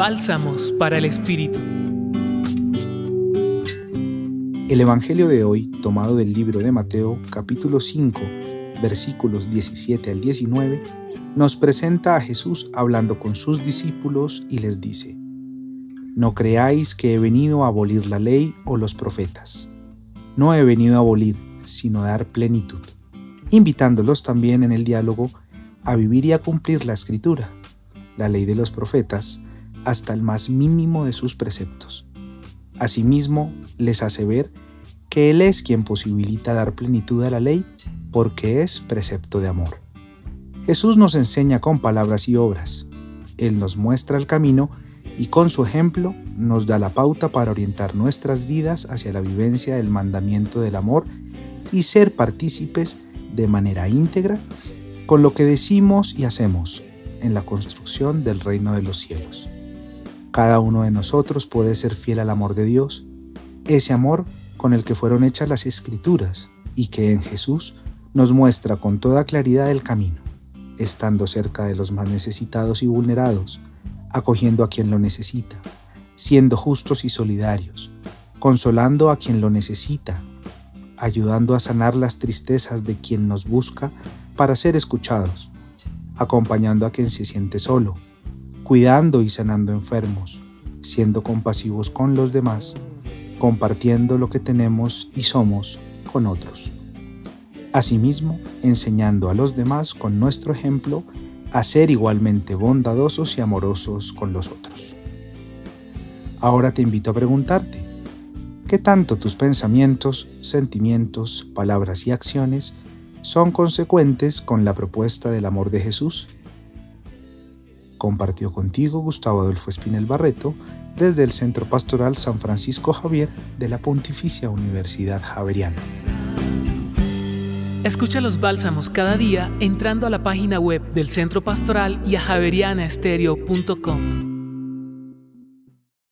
Bálsamos para el Espíritu. El Evangelio de hoy, tomado del libro de Mateo, capítulo 5, versículos 17 al 19, nos presenta a Jesús hablando con sus discípulos y les dice, No creáis que he venido a abolir la ley o los profetas. No he venido a abolir, sino a dar plenitud, invitándolos también en el diálogo a vivir y a cumplir la escritura, la ley de los profetas, hasta el más mínimo de sus preceptos. Asimismo, les hace ver que Él es quien posibilita dar plenitud a la ley porque es precepto de amor. Jesús nos enseña con palabras y obras. Él nos muestra el camino y con su ejemplo nos da la pauta para orientar nuestras vidas hacia la vivencia del mandamiento del amor y ser partícipes de manera íntegra con lo que decimos y hacemos en la construcción del reino de los cielos. Cada uno de nosotros puede ser fiel al amor de Dios, ese amor con el que fueron hechas las escrituras y que en Jesús nos muestra con toda claridad el camino, estando cerca de los más necesitados y vulnerados, acogiendo a quien lo necesita, siendo justos y solidarios, consolando a quien lo necesita, ayudando a sanar las tristezas de quien nos busca para ser escuchados, acompañando a quien se siente solo, cuidando y sanando enfermos, siendo compasivos con los demás, compartiendo lo que tenemos y somos con otros. Asimismo, enseñando a los demás con nuestro ejemplo a ser igualmente bondadosos y amorosos con los otros. Ahora te invito a preguntarte, ¿qué tanto tus pensamientos, sentimientos, palabras y acciones son consecuentes con la propuesta del amor de Jesús. Compartió contigo Gustavo Adolfo Espinel Barreto desde el Centro Pastoral San Francisco Javier de la Pontificia Universidad Javeriana. Escucha los bálsamos cada día entrando a la página web del Centro Pastoral y a javerianaestereo.com.